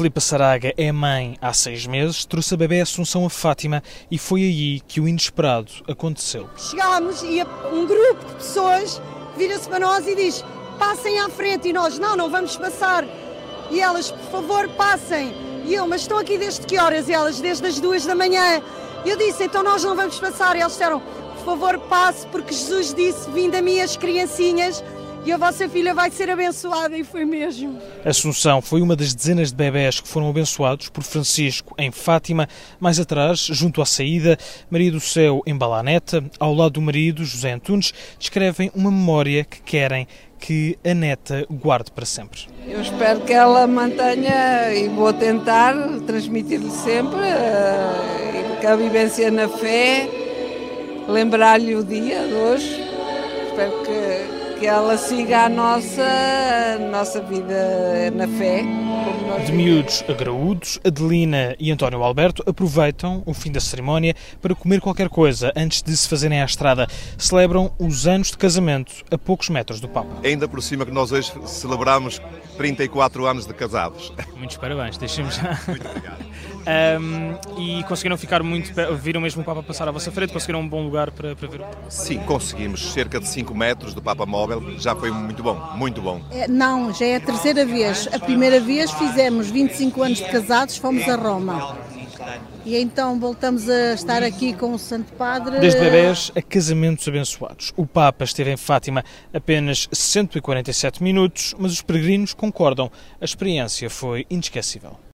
Filipa Saraga é mãe há seis meses, trouxe a bebê Assunção a Fátima e foi aí que o inesperado aconteceu. Chegámos e um grupo de pessoas vira-se para nós e diz: passem à frente. E nós: não, não vamos passar. E elas: por favor, passem. E eu: mas estão aqui desde que horas? E elas: desde as duas da manhã. E eu disse: então nós não vamos passar. E elas disseram: por favor, passe, porque Jesus disse: vinde a mim as criancinhas e a vossa filha vai ser abençoada, e foi mesmo. Assunção foi uma das dezenas de bebés que foram abençoados por Francisco em Fátima. Mais atrás, junto à saída, Maria do Céu em Balaneta, ao lado do marido, José Antunes, descrevem uma memória que querem que a neta guarde para sempre. Eu espero que ela mantenha e vou tentar transmitir-lhe sempre uh, a vivência na fé, lembrar-lhe o dia de hoje. Espero que que ela siga a nossa, a nossa vida na fé. De miúdos a graúdos, Adelina e António Alberto aproveitam o fim da cerimónia para comer qualquer coisa antes de se fazerem à estrada. Celebram os anos de casamento a poucos metros do Papa. Ainda por cima que nós hoje celebramos 34 anos de casados. Muitos parabéns, deixemos já. Muito obrigado. Um, e conseguiram ficar muito. Viram mesmo o Papa passar à vossa frente? Conseguiram um bom lugar para, para ver o Sim, conseguimos. Cerca de 5 metros do Papa Móvel. Já foi muito bom, muito bom. É, não, já é a terceira vez. A primeira vez fizemos 25 anos de casados, fomos a Roma. E então voltamos a estar aqui com o Santo Padre. Desde bebés a casamentos abençoados. O Papa esteve em Fátima apenas 147 minutos, mas os peregrinos concordam. A experiência foi inesquecível.